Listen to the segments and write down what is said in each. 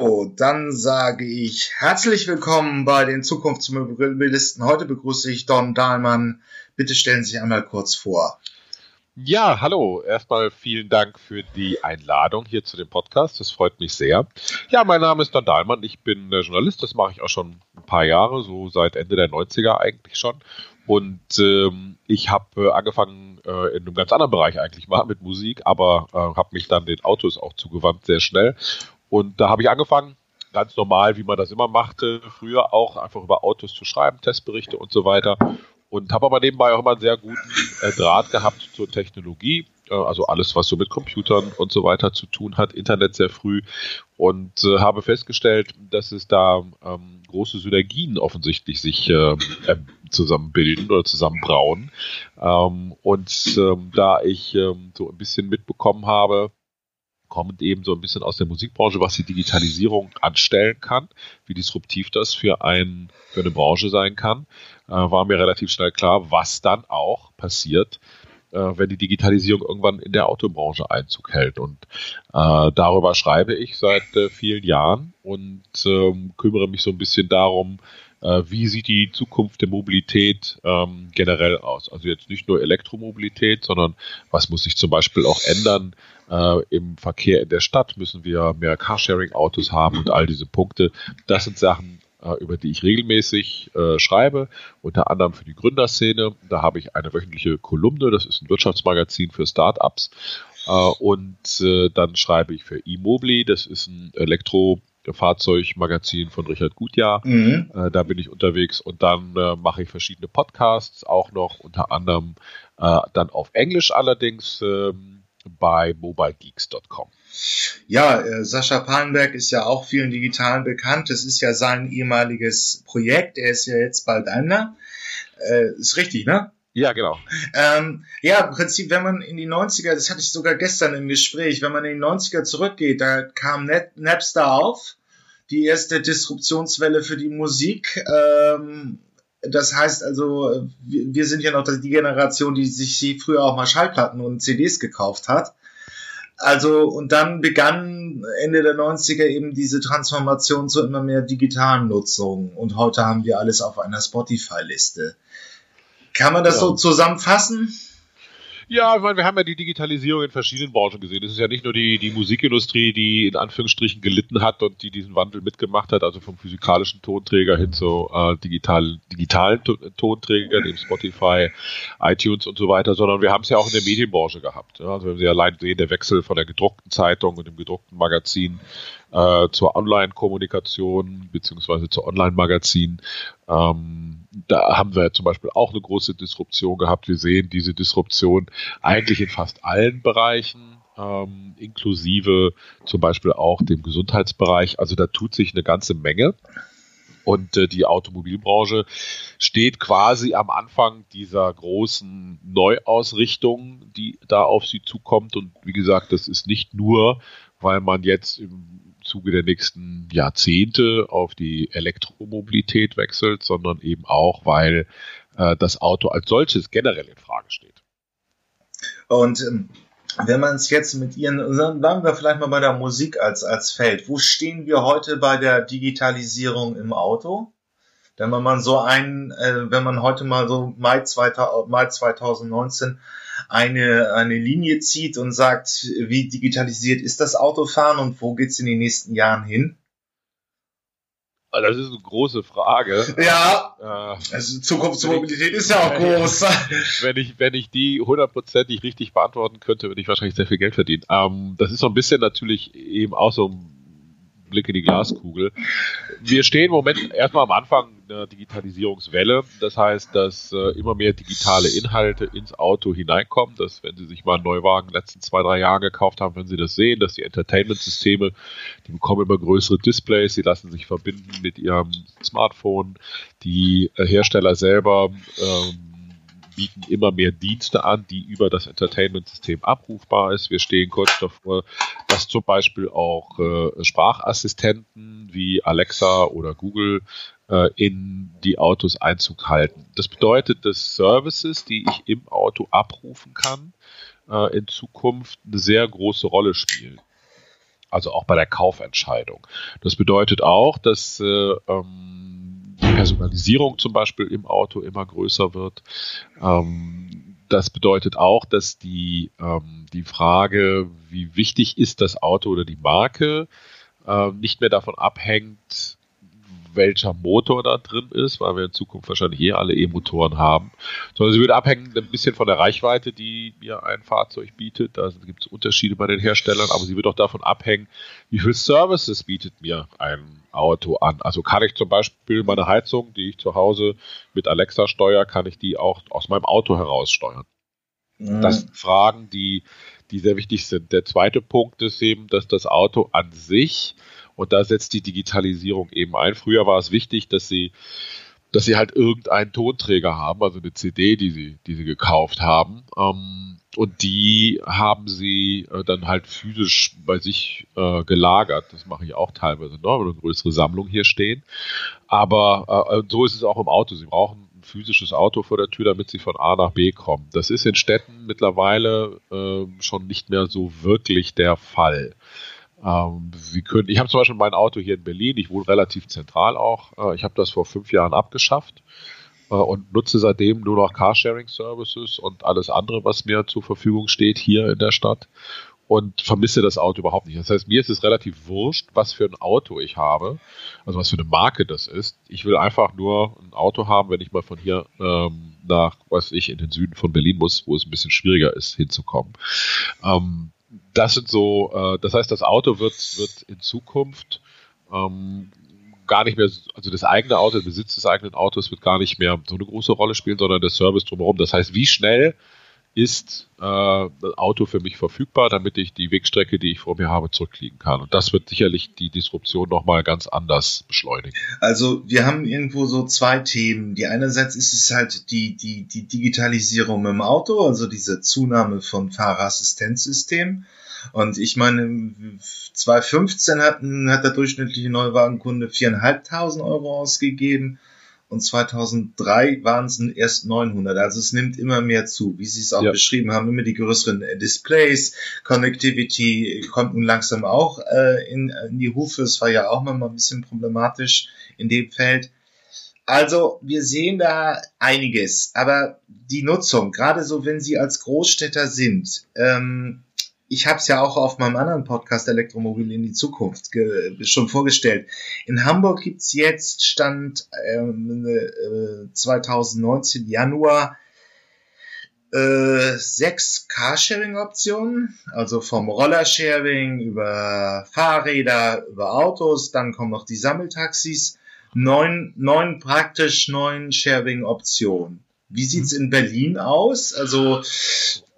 So, dann sage ich herzlich willkommen bei den Zukunftsmobilisten. Heute begrüße ich Don Dahlmann. Bitte stellen Sie sich einmal kurz vor. Ja, hallo. Erstmal vielen Dank für die Einladung hier zu dem Podcast. Das freut mich sehr. Ja, mein Name ist Don Dahlmann. Ich bin äh, Journalist. Das mache ich auch schon ein paar Jahre, so seit Ende der 90er eigentlich schon. Und ähm, ich habe äh, angefangen äh, in einem ganz anderen Bereich eigentlich mal mit Musik, aber äh, habe mich dann den Autos auch zugewandt sehr schnell und da habe ich angefangen, ganz normal, wie man das immer machte, früher auch einfach über Autos zu schreiben, Testberichte und so weiter. Und habe aber nebenbei auch immer einen sehr guten äh, Draht gehabt zur Technologie, äh, also alles, was so mit Computern und so weiter zu tun hat, Internet sehr früh. Und äh, habe festgestellt, dass es da ähm, große Synergien offensichtlich sich äh, zusammenbilden oder zusammenbrauen. Ähm, und ähm, da ich ähm, so ein bisschen mitbekommen habe, kommend eben so ein bisschen aus der Musikbranche, was die Digitalisierung anstellen kann, wie disruptiv das für, ein, für eine Branche sein kann, äh, war mir relativ schnell klar, was dann auch passiert, äh, wenn die Digitalisierung irgendwann in der Autobranche Einzug hält. Und äh, darüber schreibe ich seit äh, vielen Jahren und ähm, kümmere mich so ein bisschen darum, äh, wie sieht die Zukunft der Mobilität ähm, generell aus? Also jetzt nicht nur Elektromobilität, sondern was muss sich zum Beispiel auch ändern äh, im Verkehr in der Stadt? Müssen wir mehr Carsharing-Autos haben und all diese Punkte? Das sind Sachen, äh, über die ich regelmäßig äh, schreibe, unter anderem für die Gründerszene. Da habe ich eine wöchentliche Kolumne, das ist ein Wirtschaftsmagazin für Startups. Äh, und äh, dann schreibe ich für eMobili, das ist ein Elektro- Fahrzeugmagazin von Richard Gutjahr. Mhm. Äh, da bin ich unterwegs und dann äh, mache ich verschiedene Podcasts, auch noch unter anderem äh, dann auf Englisch allerdings ähm, bei mobilegeeks.com. Ja, äh, Sascha Palenberg ist ja auch vielen Digitalen bekannt. Das ist ja sein ehemaliges Projekt. Er ist ja jetzt bei Daimler. Äh, ist richtig, ne? Ja, genau. Ähm, ja, im Prinzip, wenn man in die 90er, das hatte ich sogar gestern im Gespräch, wenn man in die 90er zurückgeht, da kam Net Napster auf, die erste Disruptionswelle für die Musik. Ähm, das heißt also, wir, wir sind ja noch die Generation, die sich früher auch mal Schallplatten und CDs gekauft hat. Also, und dann begann Ende der 90er eben diese Transformation zu immer mehr digitalen Nutzung. Und heute haben wir alles auf einer Spotify-Liste. Kann man das ja. so zusammenfassen? Ja, ich meine, wir haben ja die Digitalisierung in verschiedenen Branchen gesehen. Es ist ja nicht nur die, die Musikindustrie, die in Anführungsstrichen gelitten hat und die diesen Wandel mitgemacht hat, also vom physikalischen Tonträger hin zu äh, digital, digitalen Tonträgern, dem Spotify, iTunes und so weiter, sondern wir haben es ja auch in der Medienbranche gehabt. Ja? Also wenn Sie allein sehen, der Wechsel von der gedruckten Zeitung und dem gedruckten Magazin äh, zur Online-Kommunikation beziehungsweise zur Online-Magazin. Ähm, da haben wir zum Beispiel auch eine große Disruption gehabt. Wir sehen diese Disruption eigentlich in fast allen Bereichen. Ähm, inklusive zum Beispiel auch dem Gesundheitsbereich. Also da tut sich eine ganze Menge. Und äh, die Automobilbranche steht quasi am Anfang dieser großen Neuausrichtung, die da auf sie zukommt. Und wie gesagt, das ist nicht nur, weil man jetzt im Zuge der nächsten Jahrzehnte auf die Elektromobilität wechselt, sondern eben auch, weil äh, das Auto als solches generell in Frage steht. Und ähm, wenn man es jetzt mit Ihren, sagen wir vielleicht mal bei der Musik als, als Feld, wo stehen wir heute bei der Digitalisierung im Auto? Wenn man so ein, äh, wenn man heute mal so Mai, 2000, Mai 2019 eine, eine Linie zieht und sagt, wie digitalisiert ist das Autofahren und wo geht es in den nächsten Jahren hin? Ah, das ist eine große Frage. Ja. Äh, also Zukunftsmobilität ist ja auch groß. wenn ich, wenn ich die hundertprozentig richtig beantworten könnte, würde ich wahrscheinlich sehr viel Geld verdienen. Ähm, das ist so ein bisschen natürlich eben auch so ein Blick in die Glaskugel. Wir stehen im Moment erstmal am Anfang einer Digitalisierungswelle. Das heißt, dass äh, immer mehr digitale Inhalte ins Auto hineinkommen. Dass, wenn Sie sich mal einen Neuwagen in den letzten zwei, drei Jahren gekauft haben, wenn Sie das sehen, dass die Entertainment-Systeme, die bekommen immer größere Displays, sie lassen sich verbinden mit Ihrem Smartphone. Die äh, Hersteller selber ähm, bieten immer mehr Dienste an, die über das Entertainment-System abrufbar ist. Wir stehen kurz davor, dass zum Beispiel auch äh, Sprachassistenten wie Alexa oder Google äh, in die Autos Einzug halten. Das bedeutet, dass Services, die ich im Auto abrufen kann, äh, in Zukunft eine sehr große Rolle spielen. also auch bei der Kaufentscheidung. Das bedeutet auch, dass äh, ähm, Personalisierung zum Beispiel im Auto immer größer wird. Ähm, das bedeutet auch, dass die, ähm, die Frage, wie wichtig ist das Auto oder die Marke, äh, nicht mehr davon abhängt, welcher Motor da drin ist, weil wir in Zukunft wahrscheinlich eh alle E-Motoren haben, sondern sie würde abhängen ein bisschen von der Reichweite, die mir ein Fahrzeug bietet. Da gibt es Unterschiede bei den Herstellern, aber sie wird auch davon abhängen, wie viel Services bietet mir ein Auto an. Also kann ich zum Beispiel meine Heizung, die ich zu Hause mit Alexa steuere, kann ich die auch aus meinem Auto heraus steuern. Mhm. Das sind Fragen, die, die sehr wichtig sind. Der zweite Punkt ist eben, dass das Auto an sich und da setzt die Digitalisierung eben ein. Früher war es wichtig, dass sie, dass sie halt irgendeinen Tonträger haben, also eine CD, die sie, die sie gekauft haben. Ähm, und die haben sie äh, dann halt physisch bei sich äh, gelagert. Das mache ich auch teilweise noch, weil eine größere Sammlung hier stehen. Aber äh, so ist es auch im Auto. Sie brauchen ein physisches Auto vor der Tür, damit sie von A nach B kommen. Das ist in Städten mittlerweile äh, schon nicht mehr so wirklich der Fall. Ähm, Sie können, ich habe zum Beispiel mein Auto hier in Berlin, ich wohne relativ zentral auch. Äh, ich habe das vor fünf Jahren abgeschafft äh, und nutze seitdem nur noch Carsharing-Services und alles andere, was mir zur Verfügung steht hier in der Stadt und vermisse das Auto überhaupt nicht. Das heißt, mir ist es relativ wurscht, was für ein Auto ich habe, also was für eine Marke das ist. Ich will einfach nur ein Auto haben, wenn ich mal von hier ähm, nach, was ich, in den Süden von Berlin muss, wo es ein bisschen schwieriger ist, hinzukommen. Ähm, das sind so, äh, das heißt, das Auto wird, wird in Zukunft ähm, gar nicht mehr, also das eigene Auto, der Besitz des eigenen Autos wird gar nicht mehr so eine große Rolle spielen, sondern der Service drumherum. Das heißt, wie schnell ist äh, Auto für mich verfügbar, damit ich die Wegstrecke, die ich vor mir habe, zurücklegen kann. Und das wird sicherlich die Disruption nochmal ganz anders beschleunigen. Also wir haben irgendwo so zwei Themen. Die einerseits ist es halt die, die, die Digitalisierung im Auto, also diese Zunahme von Fahrerassistenzsystemen. Und ich meine, 2015 hat, hat der durchschnittliche Neuwagenkunde 4.500 Euro ausgegeben und 2003 waren es erst 900. Also es nimmt immer mehr zu, wie Sie es auch ja. beschrieben haben, immer die größeren äh, Displays, Connectivity kommt nun langsam auch äh, in, in die Hufe. Es war ja auch mal ein bisschen problematisch in dem Feld. Also wir sehen da einiges, aber die Nutzung, gerade so wenn Sie als Großstädter sind, ähm, ich habe es ja auch auf meinem anderen Podcast Elektromobil in die Zukunft schon vorgestellt. In Hamburg gibt's jetzt, Stand ähm, äh, 2019 Januar, äh, sechs Carsharing-Optionen, also vom Rollersharing über Fahrräder, über Autos, dann kommen noch die Sammeltaxis, neun, neun praktisch neun Sharing-Optionen. Wie sieht's in Berlin aus? Also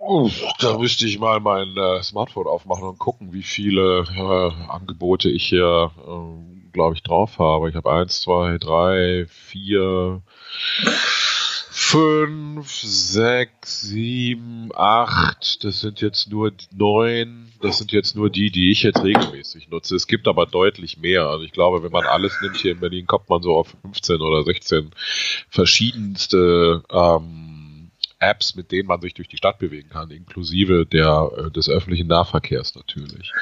Oh, da müsste ich mal mein äh, Smartphone aufmachen und gucken, wie viele äh, Angebote ich hier, äh, glaube ich, drauf habe. Ich habe eins, zwei, drei, vier, fünf, sechs, sieben, acht. Das sind jetzt nur neun. Das sind jetzt nur die, die ich jetzt regelmäßig nutze. Es gibt aber deutlich mehr. Also ich glaube, wenn man alles nimmt hier in Berlin, kommt man so auf 15 oder 16 verschiedenste ähm, Apps, mit denen man sich durch die Stadt bewegen kann, inklusive der, äh, des öffentlichen Nahverkehrs natürlich.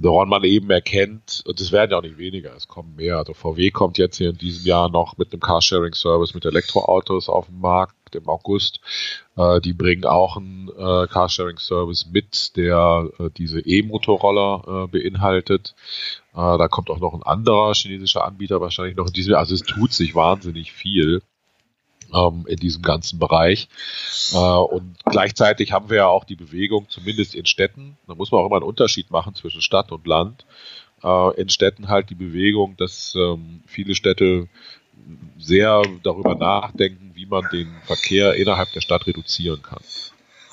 Woran man eben erkennt, und es werden ja auch nicht weniger, es kommen mehr. Also VW kommt jetzt hier in diesem Jahr noch mit einem Carsharing-Service mit Elektroautos auf den Markt im August. Äh, die bringen auch einen äh, Carsharing-Service mit, der äh, diese E-Motorroller äh, beinhaltet. Äh, da kommt auch noch ein anderer chinesischer Anbieter wahrscheinlich noch in diesem Jahr. Also es tut sich wahnsinnig viel ähm, in diesem ganzen Bereich. Äh, und gleichzeitig haben wir ja auch die Bewegung, zumindest in Städten, da muss man auch immer einen Unterschied machen zwischen Stadt und Land. Äh, in Städten halt die Bewegung, dass ähm, viele Städte sehr darüber nachdenken, wie man den Verkehr innerhalb der Stadt reduzieren kann.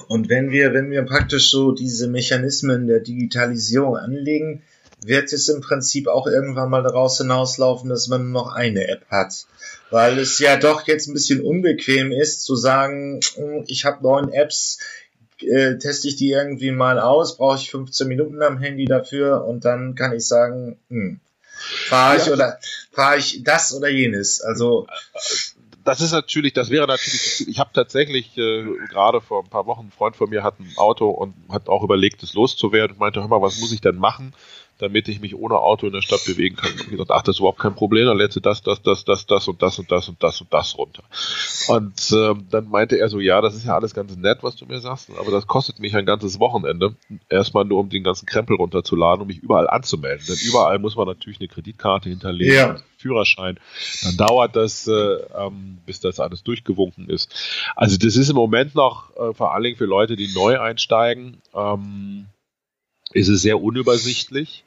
Und wenn wir, wenn wir praktisch so diese Mechanismen der Digitalisierung anlegen, wird es im Prinzip auch irgendwann mal daraus hinauslaufen, dass man nur noch eine App hat. Weil es ja doch jetzt ein bisschen unbequem ist zu sagen, hm, ich habe neun Apps, äh, teste ich die irgendwie mal aus, brauche ich 15 Minuten am Handy dafür und dann kann ich sagen, hm, fahre ich ja. oder fahre ich das oder jenes. Also das ist natürlich, das wäre natürlich, ich habe tatsächlich äh, gerade vor ein paar Wochen, ein Freund von mir hat ein Auto und hat auch überlegt, es loszuwerden und meinte, hör mal, was muss ich denn machen, damit ich mich ohne Auto in der Stadt bewegen kann. Und gesagt, ach, das ist überhaupt kein Problem, dann lädst du das, das, das, das, das und das und das und das und das runter. Und ähm, dann meinte er so, ja, das ist ja alles ganz nett, was du mir sagst, aber das kostet mich ein ganzes Wochenende. Erstmal nur, um den ganzen Krempel runterzuladen, um mich überall anzumelden. Denn überall muss man natürlich eine Kreditkarte hinterlegen. Ja. Führerschein, dann dauert das, äh, ähm, bis das alles durchgewunken ist. Also das ist im Moment noch äh, vor allen Dingen für Leute, die neu einsteigen, ähm, ist es sehr unübersichtlich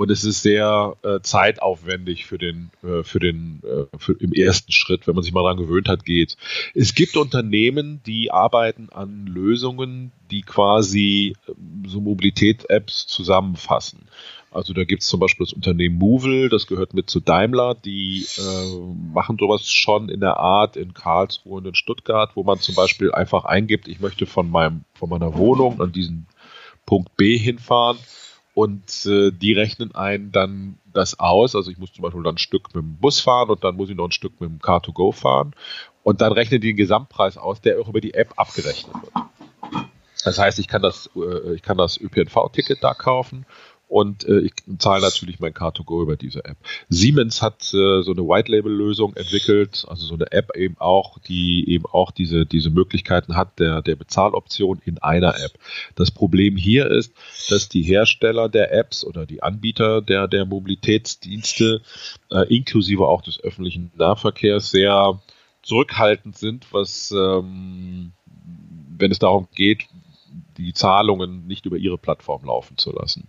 und es ist sehr äh, zeitaufwendig für den, äh, für den, äh, für, im ersten Schritt, wenn man sich mal daran gewöhnt hat, geht. Es gibt Unternehmen, die arbeiten an Lösungen, die quasi äh, so Mobilität-Apps zusammenfassen. Also da gibt es zum Beispiel das Unternehmen Movil, das gehört mit zu Daimler, die äh, machen sowas schon in der Art in Karlsruhe und in Stuttgart, wo man zum Beispiel einfach eingibt, ich möchte von meinem, von meiner Wohnung an diesen Punkt B hinfahren und äh, die rechnen einen dann das aus. Also ich muss zum Beispiel dann ein Stück mit dem Bus fahren und dann muss ich noch ein Stück mit dem Car2Go fahren und dann rechnen die den Gesamtpreis aus, der auch über die App abgerechnet wird. Das heißt, ich kann das, äh, ich kann das ÖPNV-Ticket da kaufen und äh, ich zahle natürlich mein Car2Go über diese App. Siemens hat äh, so eine White-Label-Lösung entwickelt, also so eine App eben auch, die eben auch diese, diese Möglichkeiten hat der, der Bezahloption in einer App. Das Problem hier ist, dass die Hersteller der Apps oder die Anbieter der, der Mobilitätsdienste äh, inklusive auch des öffentlichen Nahverkehrs sehr zurückhaltend sind, was ähm, wenn es darum geht, die Zahlungen nicht über ihre Plattform laufen zu lassen.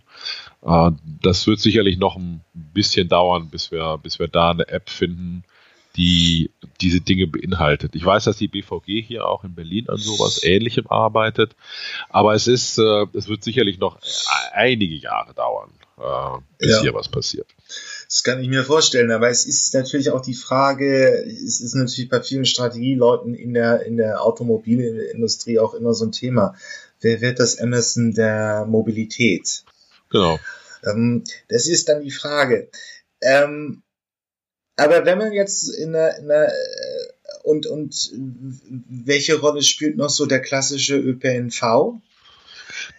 Äh, das wird sicherlich noch ein bisschen dauern, bis wir, bis wir da eine App finden, die diese Dinge beinhaltet. Ich weiß, dass die BVG hier auch in Berlin an sowas Ähnlichem arbeitet, aber es ist, äh, es wird sicherlich noch einige Jahre dauern, äh, bis ja. hier was passiert. Das kann ich mir vorstellen, aber es ist natürlich auch die Frage, es ist natürlich bei vielen Strategieleuten in der, in der Automobilindustrie auch immer so ein Thema wer wird das Amazon der Mobilität? Genau. Ähm, das ist dann die Frage. Ähm, aber wenn man jetzt in der, in der äh, und, und welche Rolle spielt noch so der klassische ÖPNV?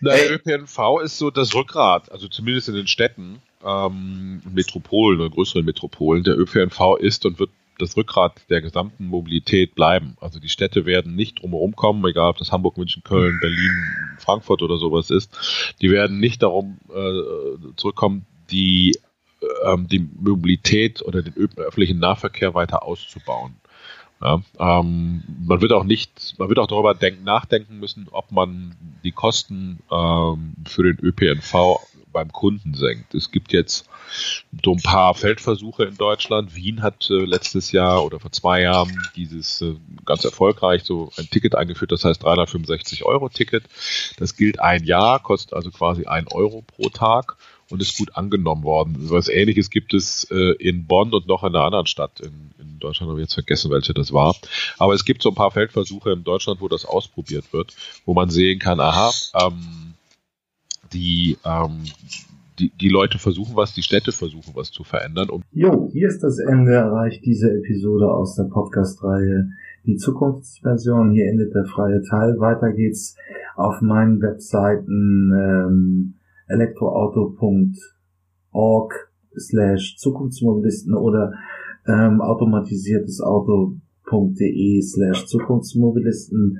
Na, der ÖPNV ist so das Rückgrat, also zumindest in den Städten, ähm, Metropolen oder größeren Metropolen. Der ÖPNV ist und wird das Rückgrat der gesamten Mobilität bleiben. Also die Städte werden nicht drumherum kommen, egal ob das Hamburg, München, Köln, Berlin, Frankfurt oder sowas ist. Die werden nicht darum äh, zurückkommen, die, äh, die Mobilität oder den öffentlichen Nahverkehr weiter auszubauen. Ja, ähm, man wird auch nicht, man wird auch darüber denken, nachdenken müssen, ob man die Kosten ähm, für den ÖPNV beim Kunden senkt. Es gibt jetzt so ein paar Feldversuche in Deutschland. Wien hat äh, letztes Jahr oder vor zwei Jahren dieses äh, ganz erfolgreich so ein Ticket eingeführt, das heißt 365 Euro Ticket. Das gilt ein Jahr, kostet also quasi ein Euro pro Tag und ist gut angenommen worden. Was ähnliches gibt es äh, in Bonn und noch in einer anderen Stadt in, in Deutschland, habe ich jetzt vergessen, welche das war. Aber es gibt so ein paar Feldversuche in Deutschland, wo das ausprobiert wird, wo man sehen kann, aha, ähm, die, ähm, die, die Leute versuchen was, die Städte versuchen was zu verändern. Und jo, hier ist das Ende erreicht diese Episode aus der Podcast-Reihe Die Zukunftsversion. Hier endet der freie Teil. Weiter geht's auf meinen Webseiten ähm, elektroauto.org slash Zukunftsmobilisten oder ähm, automatisiertes Auto.de slash Zukunftsmobilisten